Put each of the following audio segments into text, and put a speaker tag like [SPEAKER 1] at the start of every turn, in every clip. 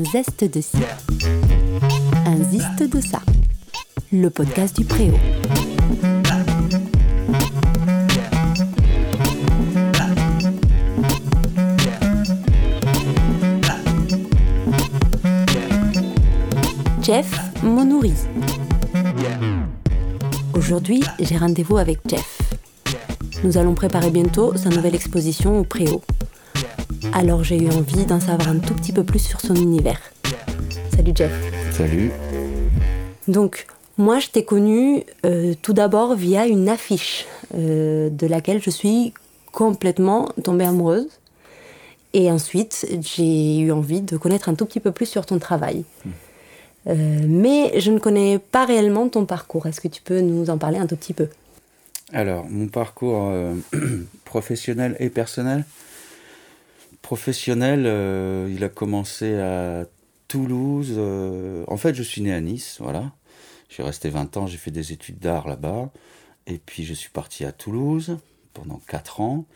[SPEAKER 1] un zeste de ci, un ziste de ça. Le podcast du Préau. Jeff Monouri. Aujourd'hui, j'ai rendez-vous avec Jeff. Nous allons préparer bientôt sa nouvelle exposition au Préau. Alors j'ai eu envie d'en savoir un tout petit peu plus sur son univers. Salut Jeff.
[SPEAKER 2] Salut.
[SPEAKER 1] Donc, moi je t'ai connu euh, tout d'abord via une affiche euh, de laquelle je suis complètement tombée amoureuse. Et ensuite, j'ai eu envie de connaître un tout petit peu plus sur ton travail. Euh, mais je ne connais pas réellement ton parcours. Est-ce que tu peux nous en parler un tout petit peu?
[SPEAKER 2] Alors, mon parcours professionnel et personnel Professionnel, il a commencé à Toulouse. en fait, je suis né à Nice, voilà. J'ai resté 20 ans, j'ai fait des études d'art là-bas. Et puis, je suis parti à Toulouse pendant 4 ans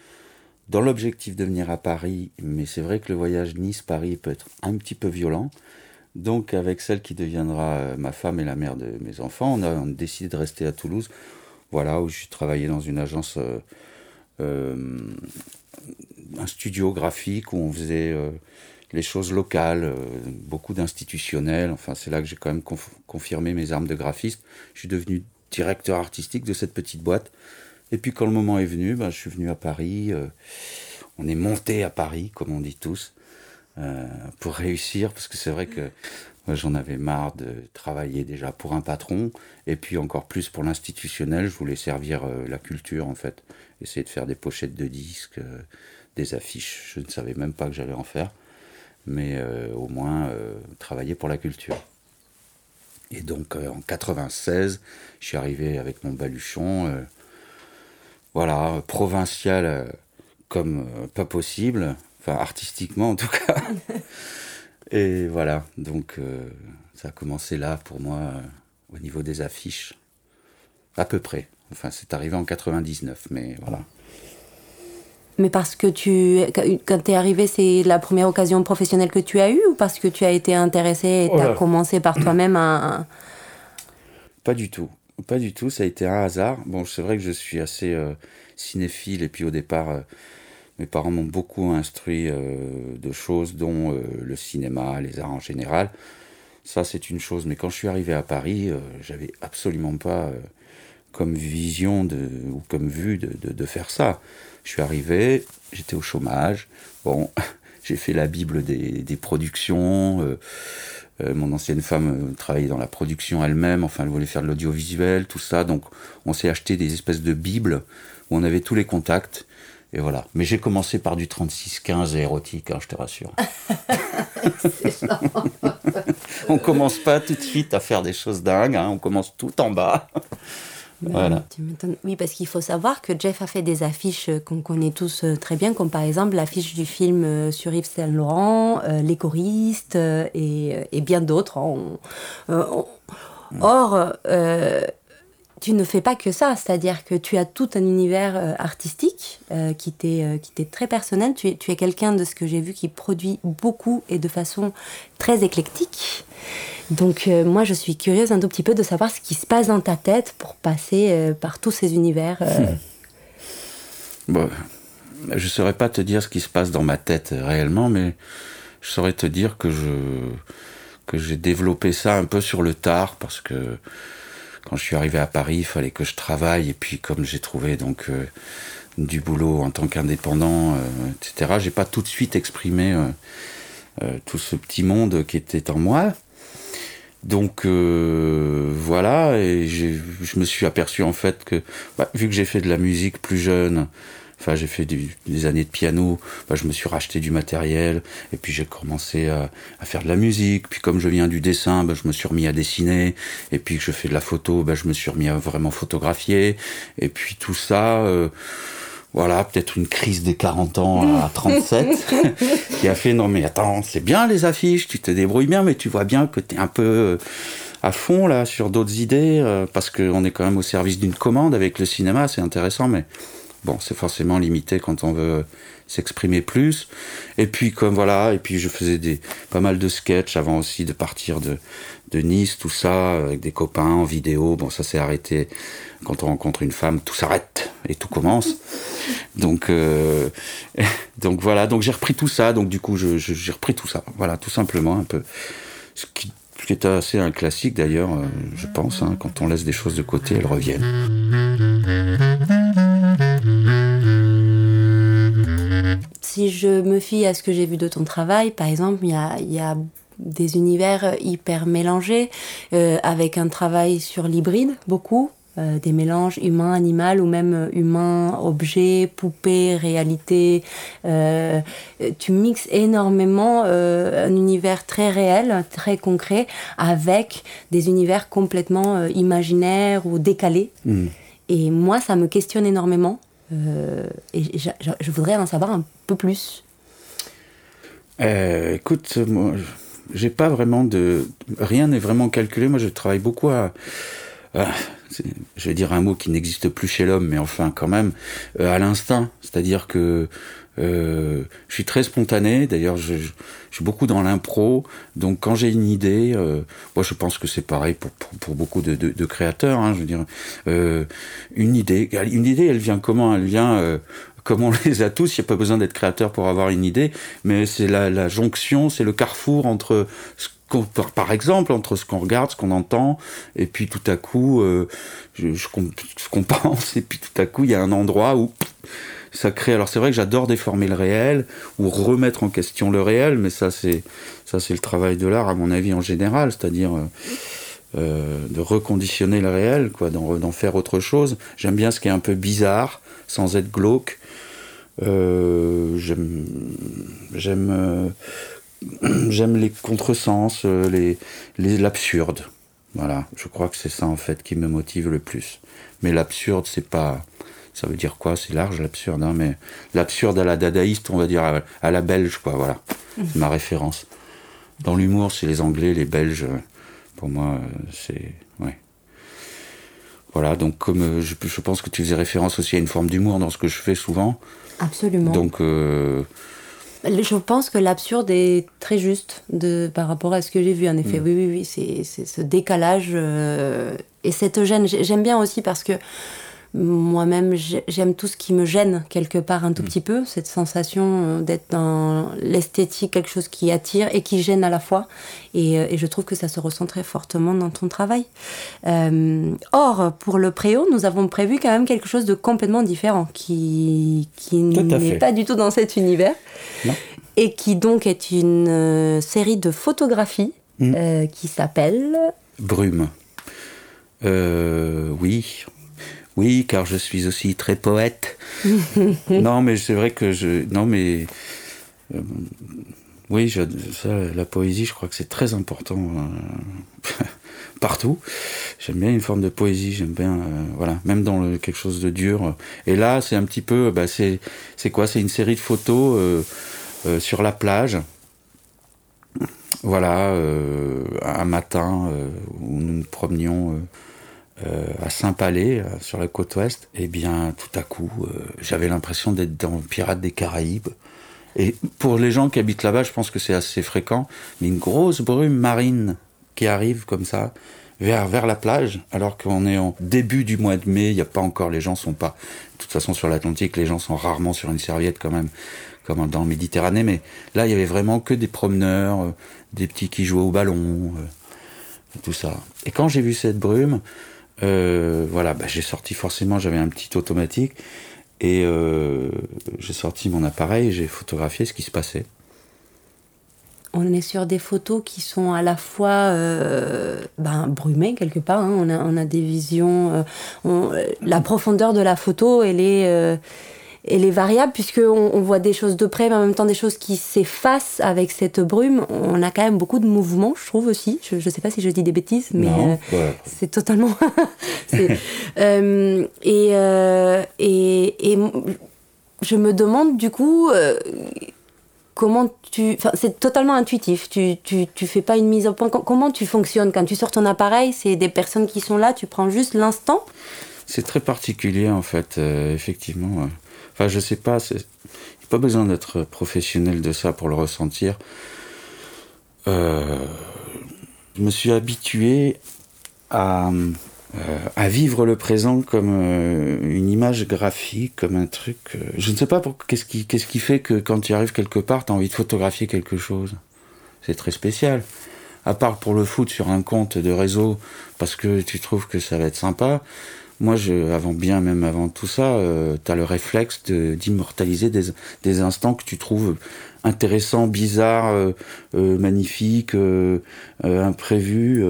[SPEAKER 2] dans l'objectif de venir à Paris, mais c'est vrai que le voyage Nice-Paris peut être un petit peu violent. Donc avec celle qui deviendra ma femme et la mère de mes enfants, on a, décidé de rester à Toulouse, voilà, où je suis travaillé dans une agence, euh, euh, un studio graphique où on faisait euh, les choses locales, beaucoup d'institutionnels, enfin c'est là que j'ai quand même confirmé mes armes de graphiste. Je suis devenu directeur artistique de cette petite boîte. Et puis quand le moment est venu, ben, je suis venu à Paris. Euh, on est monté à Paris, comme on dit tous, euh, pour réussir, parce que c'est vrai que j'en avais marre de travailler déjà pour un patron, et puis encore plus pour l'institutionnel. Je voulais servir euh, la culture, en fait. Essayer de faire des pochettes de disques, des affiches. Je ne savais même pas que j'allais en faire, mais au moins travailler pour la culture. Et donc en 96, je suis arrivé avec mon baluchon voilà, provincial euh, comme euh, pas possible, enfin artistiquement en tout cas. Et voilà, donc euh, ça a commencé là pour moi au niveau des affiches, à peu près. Enfin, c'est arrivé en 99, mais voilà.
[SPEAKER 1] Mais parce que tu, quand tu es arrivé, c'est la première occasion professionnelle que tu as eue ou parce que tu as été intéressé et tu as oh commencé par toi-même à...
[SPEAKER 2] Pas du tout. Pas du tout, ça a été un hasard. Bon, c'est vrai que je suis assez euh, cinéphile et puis au départ, euh, mes parents m'ont beaucoup instruit euh, de choses, dont le cinéma, les arts en général. Ça, c'est une chose. Mais quand je suis arrivé à Paris, j'avais absolument pas comme vision de, ou comme vue de, de, faire ça. Je suis arrivé, j'étais au chômage. Bon, j'ai fait la Bible des, des productions. Euh, mon ancienne femme euh, travaillait dans la production elle-même, enfin elle voulait faire de l'audiovisuel, tout ça. Donc on s'est acheté des espèces de bibles où on avait tous les contacts. Et voilà. Mais j'ai commencé par du 36-15 érotique, hein, je te rassure. on commence pas tout de suite à faire des choses dingues, hein, on commence tout en bas.
[SPEAKER 1] Voilà. oui, parce qu'il faut savoir que Jeff a fait des affiches euh, qu'on connaît tous euh, très bien, comme par exemple l'affiche du film euh, sur Yves Saint Laurent, Les choristes et, bien d'autres. Hein. Or, tu ne fais pas que ça, c'est-à-dire que tu as tout un univers artistique qui t'est très personnel. Tu es, tu es quelqu'un de ce que j'ai vu qui produit beaucoup et de façon très éclectique. Donc euh, moi, je suis curieuse un tout petit peu de savoir ce qui se passe dans ta tête pour passer euh, par tous ces univers. Euh. Hmm.
[SPEAKER 2] Bon, je saurais pas te dire ce qui se passe dans ma tête réellement, mais je saurais te dire que je que j'ai développé ça un peu sur le tard parce que quand je suis arrivé à Paris, il fallait que je travaille et puis comme j'ai trouvé donc du boulot en tant qu'indépendant, etc. J'ai pas tout de suite exprimé tout ce petit monde qui était en moi. Donc euh, voilà, et je me suis aperçu en fait que, bah, vu que j'ai fait de la musique plus jeune, enfin j'ai fait des, années de piano, je me suis racheté du matériel, et puis j'ai commencé à, faire de la musique, puis comme je viens du dessin, bah, je me suis remis à dessiner, et puis que je fais de la photo, bah, je me suis remis à vraiment photographier, et puis tout ça... Euh, voilà, peut-être une crise des 40 ans à 37, qui a fait non mais attends, c'est bien les affiches, tu te débrouilles bien, mais tu vois bien que tu es un peu euh, à fond là sur d'autres idées, euh, parce qu'on est quand même au service d'une commande avec le cinéma, c'est intéressant, mais bon, c'est forcément limité quand on veut s'exprimer plus. Et puis comme voilà, et puis je faisais des pas mal de sketchs avant aussi de partir de, de Nice, tout ça, avec des copains en vidéo. Bon, ça s'est arrêté quand on rencontre une femme, tout s'arrête et tout commence. Donc, euh, donc voilà, donc j'ai repris tout ça. Donc du coup, j'ai repris tout ça. Voilà, tout simplement un peu. Ce qui, ce qui est assez un classique d'ailleurs, euh, je pense. Hein, quand on laisse des choses de côté, elles reviennent.
[SPEAKER 1] Si je me fie à ce que j'ai vu de ton travail, par exemple, il y a, y a des univers hyper mélangés, euh, avec un travail sur l'hybride, beaucoup, euh, des mélanges humain-animal ou même humain-objet, poupée, réalité. Euh, tu mixes énormément euh, un univers très réel, très concret, avec des univers complètement imaginaires ou décalés. Mm. Et moi, ça me questionne énormément. Et je voudrais en savoir un peu plus.
[SPEAKER 2] écoute, moi, j'ai pas vraiment de. Rien n'est vraiment calculé. Moi, je travaille beaucoup à je vais dire un mot qui n'existe plus chez l'homme, mais enfin quand même, euh, à l'instinct. C'est-à-dire que euh, je suis très spontané. D'ailleurs, je, je, suis beaucoup dans l'impro. Donc, quand j'ai une idée, euh, moi, je pense que c'est pareil pour, pour, pour, beaucoup de, de, de créateurs. Hein, je veux dire, euh, une idée, une idée, elle vient comment? Elle vient euh, comme on les a tous? Il n'y a pas besoin d'être créateur pour avoir une idée, mais c'est la, la jonction, c'est le carrefour entre ce par exemple, entre ce qu'on regarde, ce qu'on entend, et puis tout à coup, euh, je, ce qu'on pense, et puis tout à coup, il y a un endroit où ça crée. Alors c'est vrai que j'adore déformer le réel ou remettre en question le réel, mais ça c'est ça c'est le travail de l'art à mon avis en général, c'est-à-dire euh, euh de reconditionner le réel, quoi, d'en faire autre chose. J'aime bien ce qui est un peu bizarre, sans être glauque. Euh, j'aime j'aime j'aime les contresens, les, les, l'absurde. Voilà, je crois que c'est ça en fait qui me motive le plus. Mais l'absurde, c'est pas. Ça veut dire quoi? C'est large l'absurde, hein, mais l'absurde à la dadaïste, on va dire à, la belge, quoi, voilà. C'est ma référence. Dans l'humour, c'est les Anglais, les Belges. Pour moi, c'est. Ouais. Voilà, donc comme euh, je, je, pense que tu faisais référence aussi à une forme d'humour dans ce que je fais souvent.
[SPEAKER 1] Absolument.
[SPEAKER 2] Donc. Euh,
[SPEAKER 1] je pense que l'absurde est très juste de, par rapport à ce que j'ai vu, en effet. Mm. Oui, oui, oui, c'est ce décalage euh, et cette gêne. J'aime bien aussi parce que moi-même, j'aime tout ce qui me gêne quelque part un tout mm. petit peu, cette sensation euh, d'être dans l'esthétique, quelque chose qui attire et qui gêne à la fois. Et, euh, et, je trouve que ça se ressent très fortement dans ton travail. Euh, or, pour le préau, nous avons prévu quand même quelque chose de complètement différent, qui, qui n'est pas du tout dans cet univers. Non. Et qui donc est une euh, série de photographies mm. euh, qui s'appelle...
[SPEAKER 2] Brume. oui, oui, car je suis aussi très poète. non, mais c'est vrai que je. Non, mais. Euh, oui, je, ça, la poésie, je crois que c'est très important euh, partout. J'aime bien une forme de poésie, j'aime bien, euh, voilà, même dans le, quelque chose de dur. Et là, c'est un petit peu, bah, c'est, quoi? C'est une série de photos sur la plage. Voilà, un matin où nous nous promenions euh, à Saint-Palais, euh, sur la côte ouest, et eh bien, tout à coup, euh, j'avais l'impression d'être dans Pirates des Caraïbes. Et pour les gens qui habitent là-bas, je pense que c'est assez fréquent, mais une grosse brume marine qui arrive comme ça vers, vers la plage, alors qu'on est en début du mois de mai, il n'y a pas encore, les gens sont pas, de toute façon sur l'Atlantique, les gens sont rarement sur une serviette quand même, comme dans le Méditerranée, mais là, il y avait vraiment que des promeneurs, des petits qui jouaient au ballon, tout ça. Et quand j'ai vu cette brume, euh, voilà, bah, j'ai sorti forcément, j'avais un petit automatique et euh, j'ai sorti mon appareil, j'ai photographié ce qui se passait.
[SPEAKER 1] On est sur des photos qui sont à la fois euh, ben, brumées quelque part. Hein. On, a, on, a, des visions. On, la profondeur de la photo, elle est et les variables, puisqu'on on voit des choses de près, mais en même temps des choses qui s'effacent avec cette brume. On a quand même beaucoup de mouvements, je trouve aussi. Je ne sais pas si je dis des bêtises, mais euh, c'est totalement. euh, et, euh, et, et, je me demande du coup. Comment tu. Enfin, c'est totalement intuitif. Tu, tu, tu fais pas une mise au point. Comment tu fonctionnes Quand tu sors ton appareil, c'est des personnes qui sont là, tu prends juste l'instant?
[SPEAKER 2] C'est très particulier en fait, effectivement. Enfin, je sais pas, il n'y a pas besoin d'être professionnel de ça pour le ressentir. Euh, je me suis habitué à, euh, vivre le présent comme une image graphique, comme un truc. je ne sais pas qu'est-ce qui, qu'est-ce qui fait que quand tu arrives quelque part, tu as envie de photographier quelque chose. C'est très spécial à part pour le foot sur un compte de réseau parce que tu trouves que ça va être sympa, moi, je, avant bien même avant tout ça, euh, tu as le réflexe d'immortaliser des, des, instants que tu trouves intéressants, bizarres, euh, euh, magnifiques, imprévus.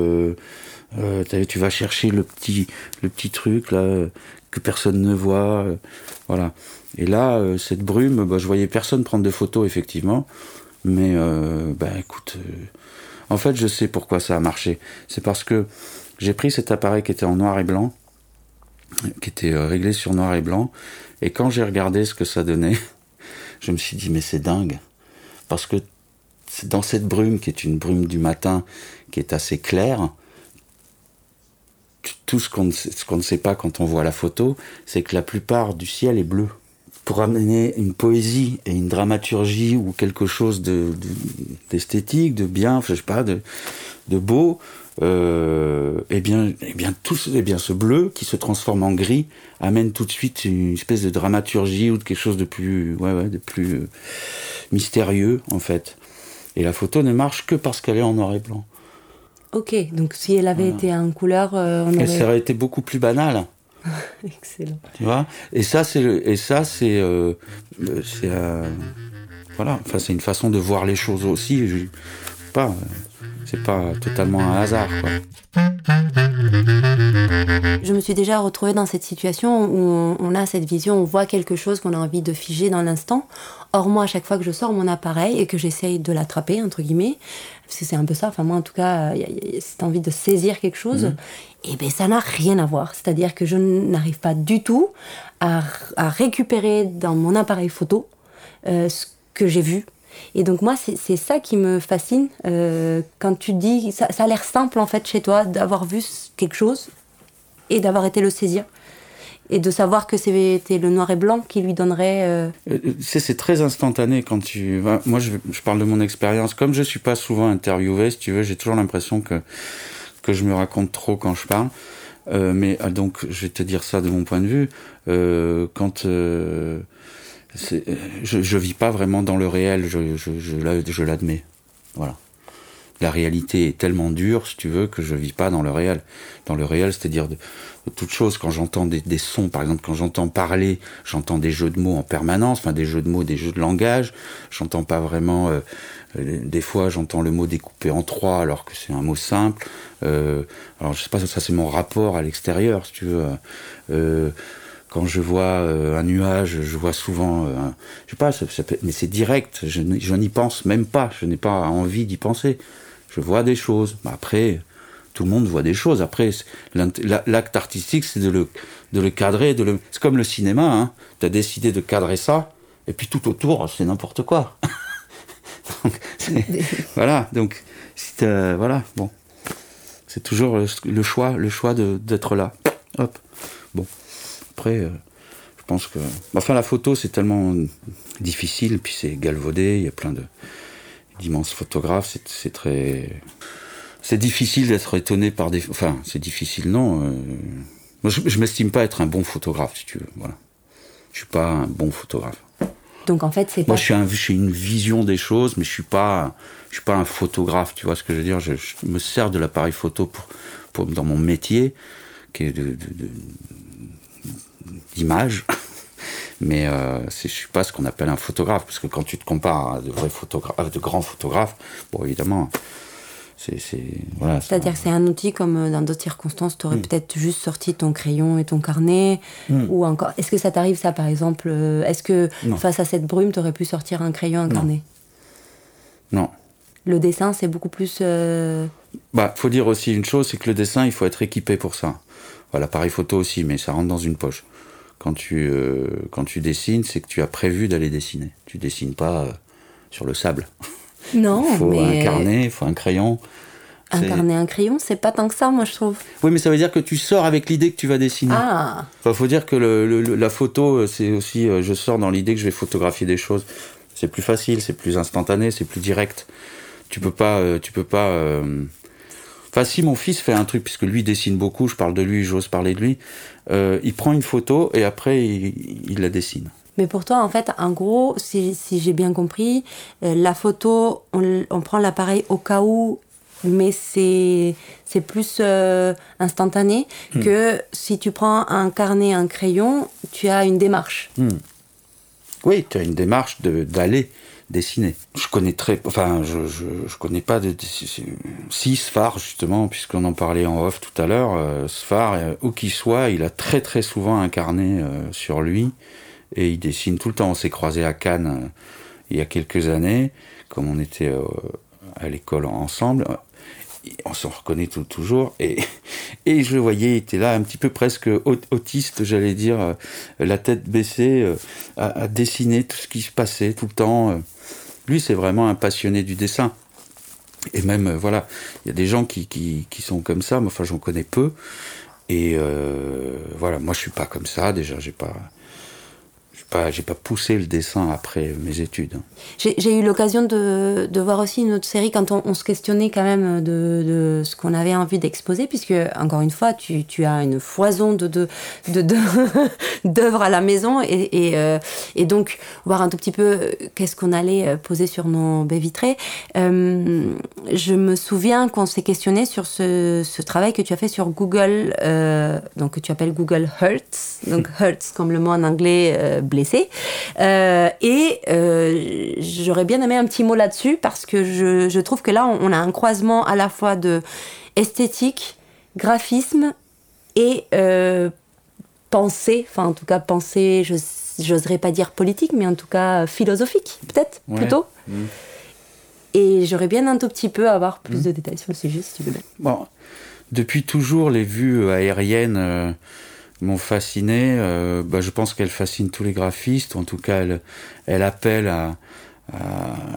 [SPEAKER 2] tu vas chercher le petit, le petit truc là que personne ne voit, voilà. Et là, cette brume, bah, je voyais personne prendre de photos effectivement, mais bah écoute, en fait, je sais pourquoi ça a marché. C'est parce que j'ai pris cet appareil qui était en noir et blanc qui était euh, réglé sur noir et blanc. Et quand j'ai regardé ce que ça donnait, je me suis dit, mais c'est dingue. Parce que dans cette brume, qui est une brume du matin, qui est assez claire, tout ce qu'on ne, sait pas quand on voit la photo, c'est que la plupart du ciel est bleu. Pour amener une poésie et une dramaturgie ou quelque chose d'esthétique, de, bien, je sais pas, de, de beau, euh, eh bien, eh bien, tout, eh bien, ce bleu qui se transforme en gris amène tout de suite une espèce de dramaturgie ou de quelque chose de plus, ouais, ouais, de plus euh, mystérieux en fait. Et la photo ne marche que parce qu'elle est en noir et blanc.
[SPEAKER 1] Ok, donc si elle avait été en couleur, euh,
[SPEAKER 2] on aurait... elle aurait été beaucoup plus banale.
[SPEAKER 1] Excellent.
[SPEAKER 2] Tu vois? Et ça, c'est et ça, c'est, euh, c'est, voilà. Enfin, c'est une façon de voir les choses aussi. Je, pas c'est pas totalement un hasard.
[SPEAKER 1] Je me suis déjà retrouvée dans cette situation où on a cette vision, on voit quelque chose qu'on a envie de figer dans l'instant. Or, moi, à chaque fois que je sors mon appareil et que j'essaye de l'attraper, entre guillemets, parce que c'est un peu ça, enfin, moi, en tout cas, cette envie de saisir quelque chose, et eh bien, ça n'a rien à voir. C'est-à-dire que je n'arrive pas du tout à, récupérer dans mon appareil photo euh, ce que j'ai vu et donc moi, c'est ça qui me fascine. Euh, quand tu dis, ça, a l'air simple en fait chez toi d'avoir vu quelque chose et d'avoir été le saisir. Et de savoir que c'était le noir et blanc qui lui donnerait... Euh...
[SPEAKER 2] euh c'est très instantané quand tu... Moi, je, parle de mon expérience. Comme je suis pas souvent interviewé, si tu veux, j'ai toujours l'impression que, que je me raconte trop quand je parle. Mais donc, je vais te dire ça de mon point de vue. Quand je, je vis pas vraiment dans le réel, je, je, je l'admets. Voilà. La réalité est tellement dure, si tu veux, que je vis pas dans le réel. Dans le réel, c'est-à-dire de, de toute chose. Quand j'entends des, des, sons, par exemple, quand j'entends parler, j'entends des jeux de mots en permanence, enfin des jeux de mots, des jeux de langage. J'entends pas vraiment. Euh, euh, des fois, j'entends le mot découpé en trois, alors que c'est un mot simple. Euh, alors, je sais pas, ça c'est mon rapport à l'extérieur, si tu veux. Euh, quand je vois euh, un nuage, je vois souvent, euh, je sais pas, mais c'est direct, je, n'y pense même pas, je n'ai pas envie d'y penser. Je vois des choses. Après, tout le monde voit des choses. Après, l'acte artistique, c'est de le, de le cadrer, de le... c'est comme le cinéma, hein. tu as décidé de cadrer ça, et puis tout autour, c'est n'importe quoi. voilà, donc, voilà, bon. C'est toujours le choix, le choix d'être là. Hop. Bon. Après, euh, je pense que. Enfin, la photo, c'est tellement difficile, puis c'est galvaudé, il y a plein de d'immenses photographes, c'est très. C'est difficile d'être étonné par des. Enfin, c'est difficile, non. Euh, moi, je, je m'estime pas être un bon photographe, si tu veux. Voilà. Je suis pas un bon photographe.
[SPEAKER 1] Donc en fait, c'est
[SPEAKER 2] Moi, je suis, un, une vision des choses, mais je suis pas, je suis pas un photographe. Tu vois ce que je veux dire? Je, me sers de l'appareil photo pour, pour, dans mon métier, qui est de, d'image. Mais euh, je suis pas ce qu'on appelle un photographe, parce que quand tu te compares à de vrais photographes, de grands photographes, bon évidemment, c'est voilà.
[SPEAKER 1] C'est-à-dire que c'est un outil comme euh, dans d'autres circonstances, tu aurais hmm. peut-être juste sorti ton crayon et ton carnet, hmm. ou encore. Est-ce que ça t'arrive ça par exemple euh, Est-ce que face à cette brume, tu aurais pu sortir un crayon, un carnet?
[SPEAKER 2] Non.
[SPEAKER 1] Le dessin, c'est beaucoup plus. Euh...
[SPEAKER 2] Bah, faut dire aussi une chose, c'est que le dessin, il faut être équipé pour ça. L'appareil photo aussi, mais ça rentre dans une poche. Quand tu, euh, quand tu dessines, c'est que tu as prévu d'aller dessiner. Tu dessines pas euh, sur le sable.
[SPEAKER 1] Non,
[SPEAKER 2] il faut un carnet, il faut un crayon,
[SPEAKER 1] Incarner un crayon, c'est pas tant que ça, moi je trouve.
[SPEAKER 2] Oui, mais ça veut dire que tu sors avec l'idée que tu vas dessiner.
[SPEAKER 1] Ah.
[SPEAKER 2] Il faut dire que la photo, euh, c'est aussi, euh, je sors dans l'idée que je vais photographier des choses. C'est plus facile, c'est plus instantané, c'est plus direct. Tu peux pas, tu peux pas. Enfin, si mon fils fait un truc, puisque lui dessine beaucoup, je parle de lui, j'ose parler de lui, il prend une photo et après il, la dessine.
[SPEAKER 1] Mais pour toi, en fait, en gros, si, j'ai bien compris, la photo, on, on prend l'appareil au cas où mais c'est c'est plus euh, instantané hmm. que si tu prends un carnet, un crayon, tu as une démarche.
[SPEAKER 2] Hmm. Oui, tu as une démarche d'aller dessiner. Je connais très, enfin, je, je, connais pas de, si Sfar justement, puisqu'on en parlait en off tout à l'heure, euh, Sfar, euh, où qu'il soit, il a très très souvent un carnet euh, sur lui et il dessine tout le temps. On s'est croisé à Cannes il y a quelques années, comme on était à l'école ensemble on s'en reconnaît toujours. Et, et je le voyais, il était là, un petit peu presque autiste, j'allais dire, euh, la tête baissée, euh, à, dessiner tout ce qui se passait tout le temps. Euh. Lui, c'est vraiment un passionné du dessin. Et même, voilà, il y a des gens qui, qui, qui sont comme ça, mais enfin, j'en connais peu. Et voilà, moi, je suis pas comme ça. Déjà, j'ai pas pas, j'ai pas poussé le dessin après mes études.
[SPEAKER 1] J'ai eu l'occasion de, de, voir aussi une autre série quand on, se questionnait quand même de, de ce qu'on avait envie d'exposer, puisque encore une fois, tu, tu as une foison de, de, d'œuvres à la maison et, et, euh, et, donc voir un tout petit peu qu'est-ce qu'on allait euh, poser sur nos baies vitrées. Euh, je me souviens qu'on s'est questionné sur ce, ce, travail que tu as fait sur Google, donc que tu appelles Google Hertz, donc Hertz comme le mot en anglais blessé euh, et euh, j'aurais bien aimé un petit mot là-dessus parce que je, trouve que là, on, a un croisement à la fois de esthétique, graphisme et euh, pensée, enfin en tout cas pensée, je j'oserais pas dire politique, mais en tout cas philosophique, peut-être, plutôt. Mm. Et j'aurais bien un tout petit peu avoir plus mm. de détails sur le sujet, si tu veux bien.
[SPEAKER 2] Bon, depuis toujours, les vues aériennes m'ont fasciné. Euh, bah, je pense qu'elle fascine tous les graphistes. En tout cas, elle, elle appelle à,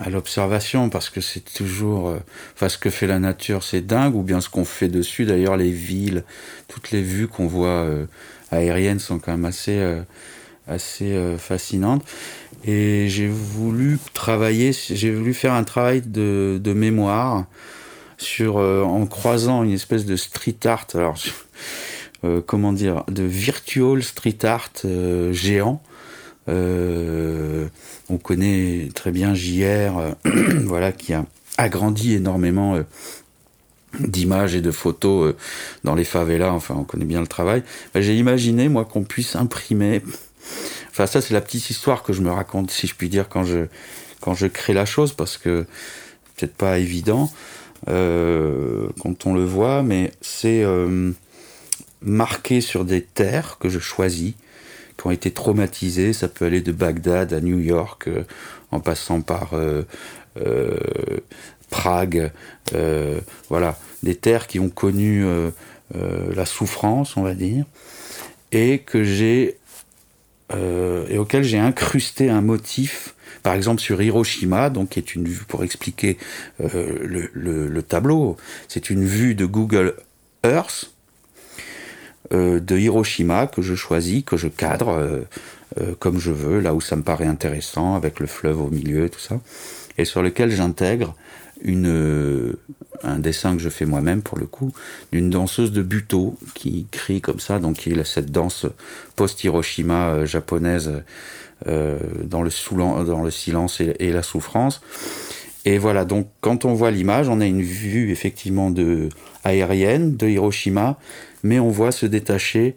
[SPEAKER 2] l'observation parce que c'est toujours. Euh, enfin, ce que fait la nature, c'est dingue. Ou bien ce qu'on fait dessus. D'ailleurs, les villes, toutes les vues qu'on voit euh, aériennes sont quand même assez, fascinantes. Et j'ai voulu travailler, j'ai voulu faire un travail de, mémoire sur en croisant une espèce de street art. Alors, euh, comment dire, de virtual street art euh, géant. Euh, on connaît très bien JR, voilà, qui a agrandi énormément d'images et de photos dans les favelas, enfin on connaît bien le travail. Ben, j'ai imaginé moi qu'on puisse imprimer. Enfin ça c'est la petite histoire que je me raconte si je puis dire quand je quand je crée la chose parce que peut-être pas évident quand on le voit, mais c'est marqués sur des terres que je choisis, qui ont été traumatisées. Ça peut aller de Bagdad à New York, euh, en passant par euh, euh, Prague. voilà, des terres qui ont connu la souffrance, on va dire, et que j'ai et auquel j'ai incrusté un motif par exemple sur Hiroshima, donc qui est une vue pour expliquer le, le, tableau, c'est une vue de Google Earth de Hiroshima que je choisis, que je cadre euh, euh, comme je veux, là où ça me paraît intéressant, avec le fleuve au milieu, tout ça, et sur lequel j'intègre un dessin que je fais moi-même pour le coup d'une danseuse de buto qui crie comme ça donc il a cette danse post Hiroshima japonaise dans le dans le silence et, la souffrance. Et voilà donc quand on voit l'image on a une vue effectivement de aérienne de Hiroshima mais on voit se détacher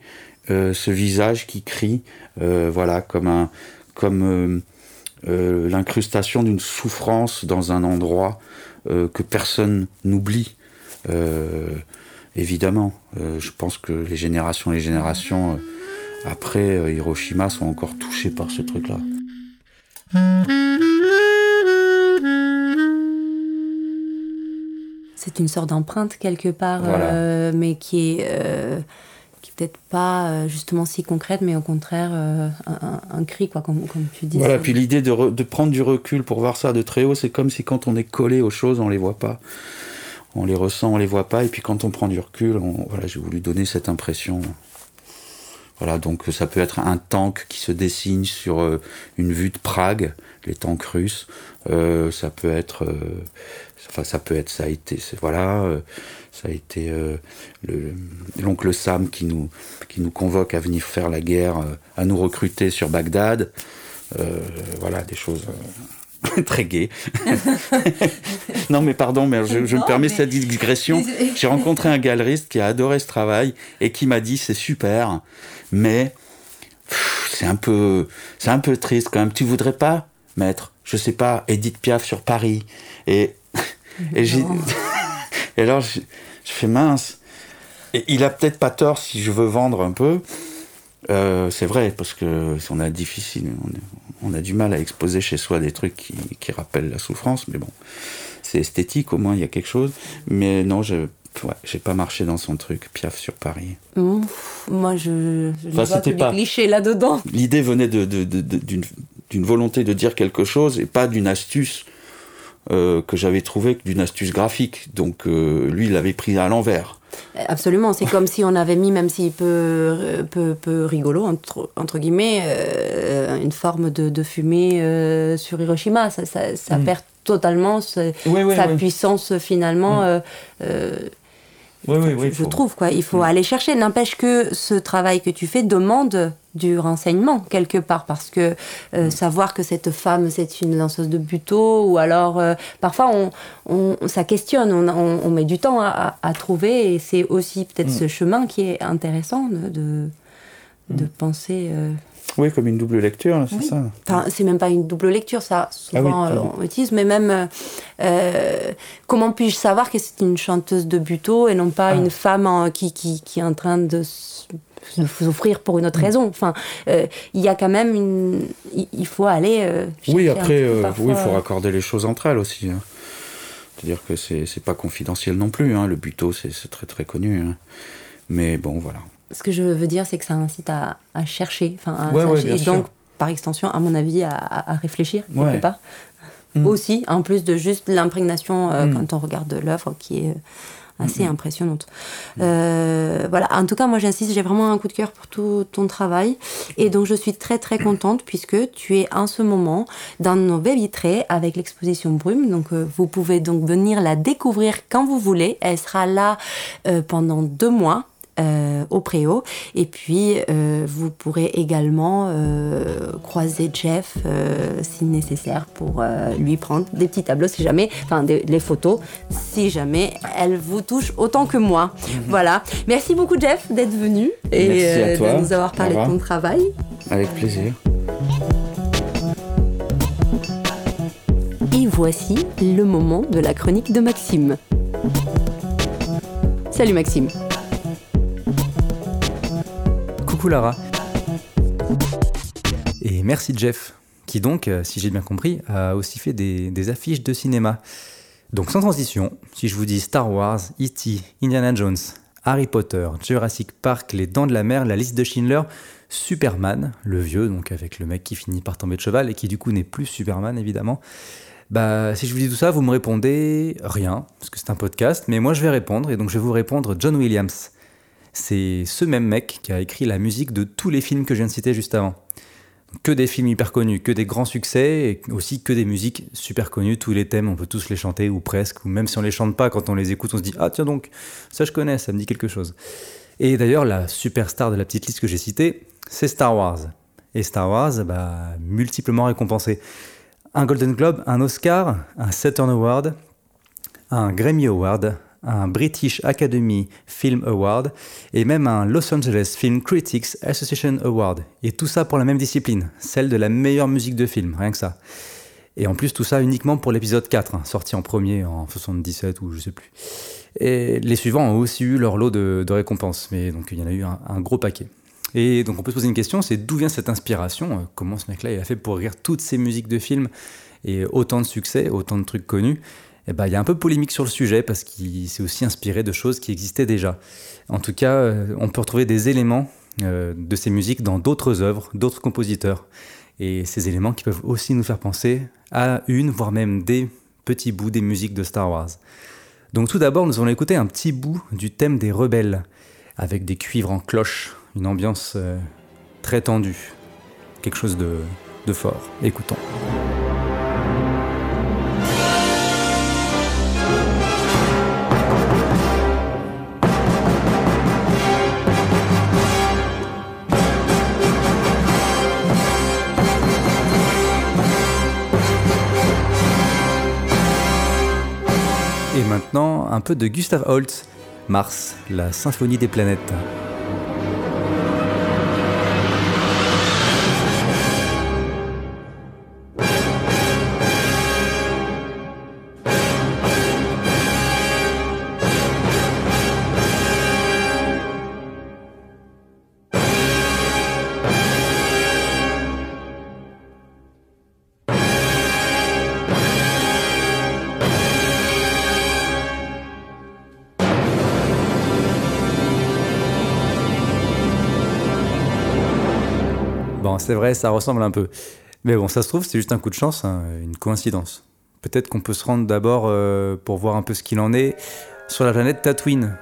[SPEAKER 2] euh, ce visage qui crie, euh, voilà, comme comme euh, l'incrustation d'une souffrance dans un endroit que personne n'oublie. évidemment, je pense que les générations les générations après Hiroshima sont encore touchées par ce truc-là.
[SPEAKER 1] C'est une sorte d'empreinte quelque part, euh, mais qui est, euh, qui peut-être pas euh, justement si concrète, mais au contraire un, cri, quoi, comme, comme tu dis.
[SPEAKER 2] Voilà, puis l'idée de, de, prendre du recul pour voir ça de très haut, c'est comme si quand on est collé aux choses, on les voit pas. on les ressent, on les voit pas, et puis quand on prend du recul, voilà, j'ai voulu donner cette impression. Voilà, donc ça peut être un tank qui se dessine sur euh, une vue de Prague, les tanks russes. Euh, ça peut être, euh, enfin ça peut être, ça a été, voilà, ça a été l'oncle Sam qui nous qui nous convoque à venir faire la guerre, à nous recruter sur Bagdad. voilà, des choses très gai. non, mais pardon, mais je, me permets cette digression. J'ai rencontré un galeriste qui a adoré ce travail et qui m'a dit c'est super, mais c'est un peu, c'est un peu triste quand même. Tu voudrais pas mettre, je sais pas, Edith Piaf sur Paris et et, et alors je, fais mince. Et il a peut-être pas tort si je veux vendre un peu. Euh, c'est vrai parce que on a difficile, on a du mal à exposer chez soi des trucs qui, rappellent la souffrance, mais bon, c'est esthétique, au moins il y a quelque chose. Mais non, je j'ai pas marché dans son truc, Piaf sur Paris.
[SPEAKER 1] moi, je, je enfin, vois pas... clichés là-dedans.
[SPEAKER 2] L'idée venait d'une de, volonté de dire quelque chose et pas d'une astuce euh, que j'avais trouvée, d'une astuce graphique. Donc euh, lui, il l'avait pris à l'envers.
[SPEAKER 1] Absolument, c'est comme si on avait mis, même s'il peut, peu peu rigolo, entre, entre guillemets, euh, une forme de, de fumée euh, sur Hiroshima. Ça, ça, ça mm. perd totalement sa puissance finalement. Mm. Euh, oui, oui, oui, je trouve quoi. Il faut mm. aller chercher. N'empêche que ce travail que tu fais demande du renseignement quelque part parce que euh, mm. savoir que cette femme c'est une lanceuse de buto ou alors euh, parfois on, on, ça questionne, on, on, met du temps à, à trouver et c'est aussi peut-être mm. ce chemin qui est intéressant de, de, penser. Euh,
[SPEAKER 2] oui, comme une double lecture, c'est ça.
[SPEAKER 1] Enfin, c'est même pas une double lecture, ça, souvent ah on utilise, mais même euh, comment puis-je savoir que c'est une chanteuse de buto et non pas ah. une femme qui, qui, qui, est en train de souffrir pour une autre mm. raison? Enfin, euh, il y a quand même une. Il faut aller. Euh,
[SPEAKER 2] oui, après, oui, il faut raccorder les choses entre elles aussi. Hein. C'est-à-dire que c'est pas confidentiel non plus. Hein. Le buto, c'est très très connu. Hein. Mais bon, voilà
[SPEAKER 1] ce que je veux dire, c'est que ça incite à, chercher, enfin, et donc, par extension, à mon avis, à, réfléchir quelque part. Mm. Aussi, en plus de juste l'imprégnation euh, mm. quand on regarde l'œuvre qui est euh, assez mm. impressionnante. Euh, voilà, en tout cas, moi j'insiste, j'ai vraiment un coup de cœur pour tout ton travail. Et donc je suis très très contente puisque tu es en ce moment dans nos baies vitrées avec l'exposition Brume. Donc vous pouvez donc venir la découvrir quand vous voulez. Elle sera là pendant deux mois. Euh, au préau. Et puis, euh, vous pourrez également euh, croiser Jeff si nécessaire pour lui prendre des petits tableaux, si jamais, enfin, des, les photos, si jamais elles vous touchent autant que moi. Mhm. Voilà. Merci beaucoup, Jeff, d'être venu et de nous avoir parlé de ton travail.
[SPEAKER 2] Avec plaisir.
[SPEAKER 1] Et voici le moment de la chronique de Maxime. Salut Maxime.
[SPEAKER 3] Lara. Et merci Jeff, qui donc, euh, si j'ai bien compris, a aussi fait des, affiches de cinéma. Donc sans transition, si je vous dis Star Wars, E.T., Indiana Jones, Harry Potter, Jurassic Park, Les Dents de la Mer, La Liste de Schindler, Superman, le vieux, donc avec le mec qui finit par tomber de cheval et qui du coup n'est plus Superman évidemment. Bah, si je vous dis tout ça, vous me répondez rien, parce que c'est un podcast, mais moi je vais répondre, et donc je vais vous répondre John Williams c'est ce même mec qui a écrit la musique de tous les films que je viens de citer juste avant. Que des films hyper connus, que des grands succès, et aussi que des musiques super connues, tous les thèmes, on peut tous les chanter, ou presque, ou même si on les chante pas, quand on les écoute, on se dit Ah tiens donc, ça je connais, ça me dit quelque chose. Et d'ailleurs, la superstar de la petite liste que j'ai citée, c'est Star Wars. Et Star Wars, bah, multiplement récompensé. Un Golden Globe, un Oscar, un Saturn Award, un Grammy Award, un British Academy Film Award et même un Los Angeles Film Critics Association Award. Et tout ça pour la même discipline, celle de la meilleure musique de film, rien que ça. Et en plus tout ça uniquement pour l'épisode 4, hein, sorti en premier en 77 ou je sais plus. Et les suivants ont aussi eu leur lot de, récompenses, mais donc il y en a eu un, gros paquet. Et donc on peut se poser une question, c'est d'où vient cette inspiration? Euh, Comment ce mec-là a fait pour rire toutes ces musiques de films? Et autant de succès, autant de trucs connus? Eh ben, il y a un peu polémique sur le sujet parce qu'il s'est aussi inspiré de choses qui existaient déjà. En tout cas, euh, on peut retrouver des éléments euh, de ces musiques dans d'autres œuvres, d'autres compositeurs. Et ces éléments qui peuvent aussi nous faire penser à une, voire même des petits bouts des musiques de Star Wars. Donc tout d'abord, nous allons écouter un petit bout du thème des rebelles, avec des cuivres en cloche, une ambiance euh, très tendue, quelque chose de, de fort. Écoutons. Maintenant, un peu de Gustav Holst, Mars, la symphonie des planètes. C'est vrai, ça ressemble un peu. Mais bon, ça se trouve, c'est juste un coup de chance, hein, une coïncidence. Peut-être qu'on peut se rendre d'abord euh, pour voir un peu ce qu'il en est sur la planète Tatooine,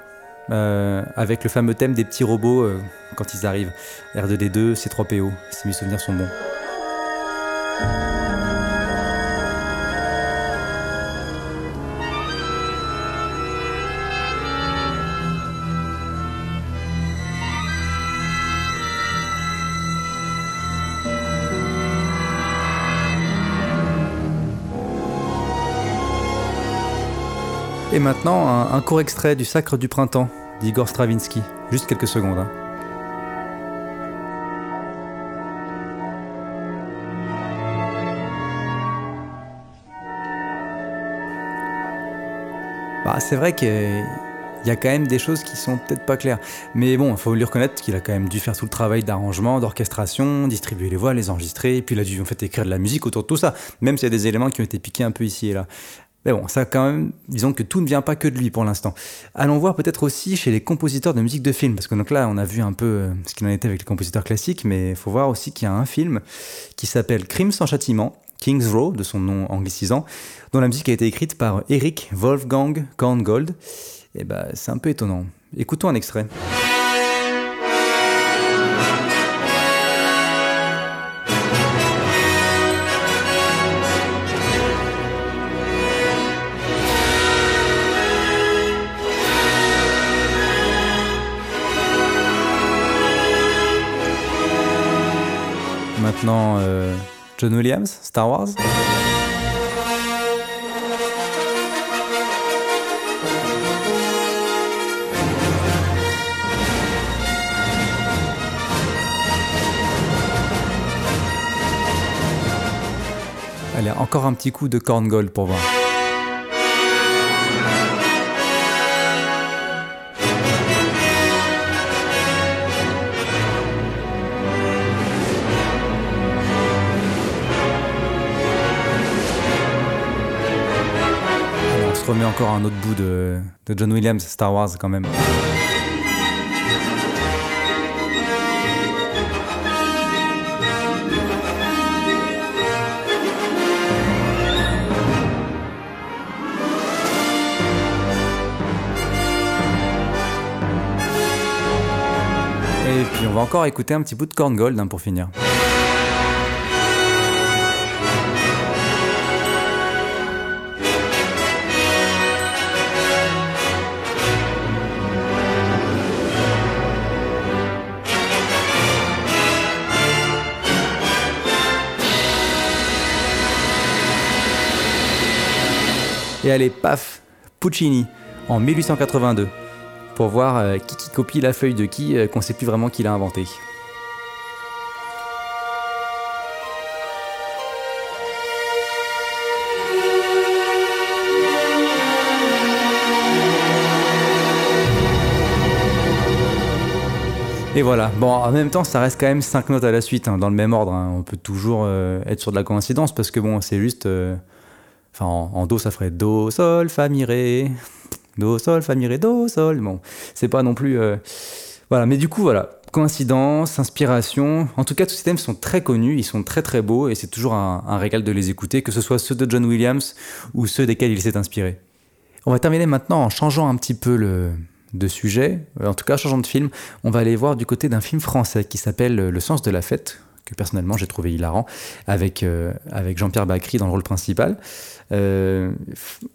[SPEAKER 3] euh, avec le fameux thème des petits robots euh, quand ils arrivent. R2D2, C3PO, si mes souvenirs sont bons. Maintenant, un, un court extrait du Sacre du Printemps d'Igor Stravinsky. Juste quelques secondes. hein. Bah, c'est vrai qu'il y a quand même des choses qui sont peut-être pas claires. Mais bon, il faut lui reconnaître qu'il a quand même dû faire tout le travail d'arrangement, d'orchestration, distribuer les voix, les enregistrer, et puis il a dû en fait écrire de la musique autour de tout ça, même s'il y a des éléments qui ont été piqués un peu ici et là. Mais bon, ça quand même, disons que tout ne vient pas que de lui pour l'instant. Allons voir peut-être aussi chez les compositeurs de musique de film, parce que donc là, on a vu un peu euh, ce qu'il en était avec les compositeurs classiques, mais il faut voir aussi qu'il y a un film qui s'appelle Crime sans châtiment, King's Row, de son nom anglicisant, dont la musique a été écrite par Eric Wolfgang Korngold. Et ben, c'est un peu étonnant. Écoutons un extrait. Maintenant, euh, John Williams, Star Wars. Allez, encore un petit coup de corn gold pour voir. Remet encore un autre bout de, de John Williams, Star Wars quand même. Et puis on va encore écouter un petit bout de Corn Gold hein, pour finir. Et allez, paf, Puccini, en 1882, pour voir euh, qui, qui copie la feuille de qui, euh, qu'on sait plus vraiment qui l'a inventé. Et voilà. Bon, en même temps, ça reste quand même 5 notes à la suite, hein, dans le même ordre. hein. On peut toujours euh, être sur de la coïncidence parce que bon, c'est juste. Enfin, en, do, ça ferait do, sol, fa, mi, ré. Do, sol, fa, mi, ré, do, sol. Bon, c'est pas non plus. euh, Voilà, mais du coup, voilà. Coïncidence, inspiration. En tout cas, tous ces thèmes sont très connus, ils sont très très beaux et c'est toujours un, régal de les écouter, que ce soit ceux de John Williams ou ceux desquels il s'est inspiré. On va terminer maintenant en changeant un petit peu de sujet, en tout cas changeant de film. On va aller voir du côté d'un film français qui s'appelle Le sens de la fête, que personnellement j'ai trouvé hilarant, avec, euh, avec Jean-Pierre Bacry dans le rôle principal. Euh,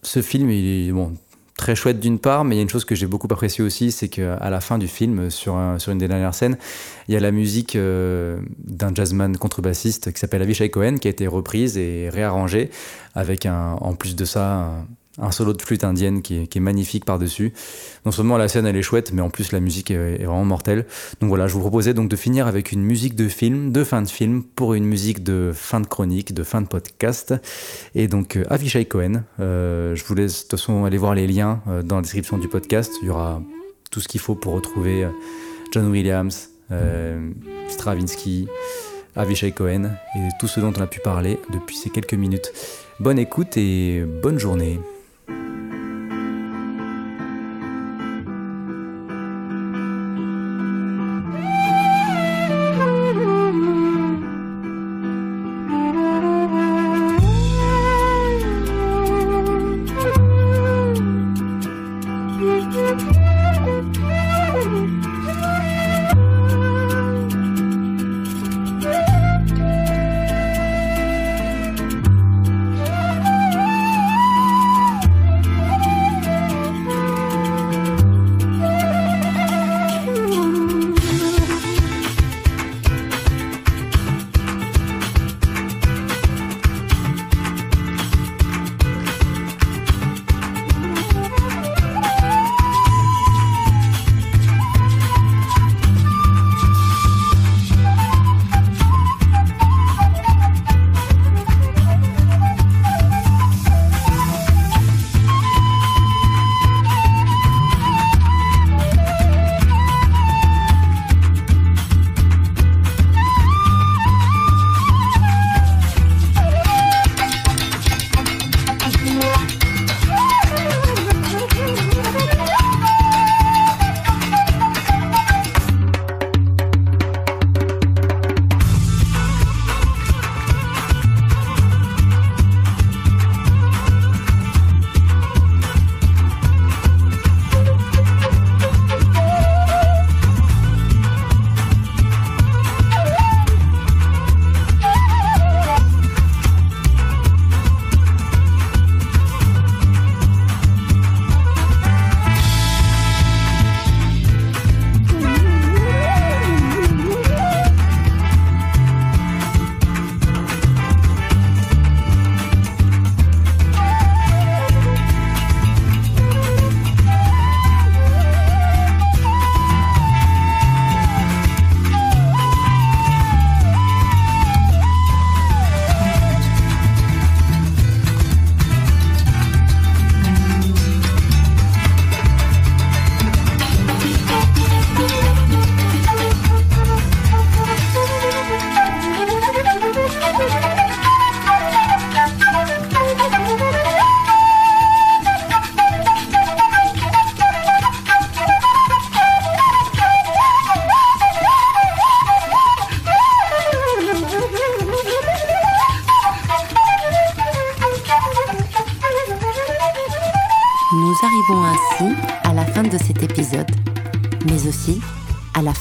[SPEAKER 3] ce film, il est bon, très chouette d'une part, mais il y a une chose que j'ai beaucoup apprécié aussi, c'est qu'à la fin du film, sur, sur une des dernières scènes, il y a la musique euh, d'un jazzman contrebassiste qui s'appelle Avishai Cohen, qui a été reprise et réarrangée, avec un, en plus de ça un, un solo de flûte indienne qui est, magnifique par-dessus. Non seulement la scène elle est chouette, mais en plus la musique est, vraiment mortelle. Donc voilà, je vous proposais donc de finir avec une musique de film, de fin de film, pour une musique de fin de chronique, de fin de podcast. Et donc euh, Avishai Cohen, euh, je vous laisse de toute façon aller voir les liens euh, dans la description du podcast. Il y aura tout ce qu'il faut pour retrouver John Williams, Stravinsky, Avishai Cohen et tout ce dont on a pu parler depuis ces quelques minutes. Bonne écoute et bonne journée.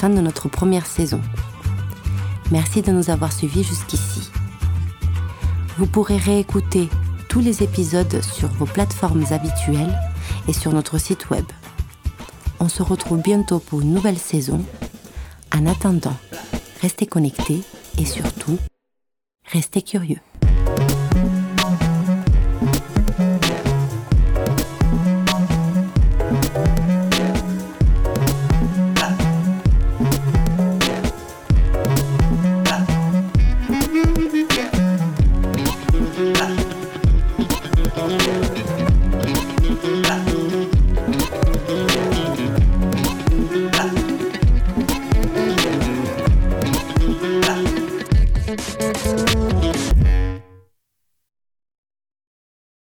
[SPEAKER 4] De notre première saison. Merci de nous avoir suivis jusqu'ici. Vous pourrez réécouter tous les épisodes sur vos plateformes habituelles et sur notre site web. On se retrouve bientôt pour une nouvelle saison. En attendant, restez connectés et surtout, restez curieux.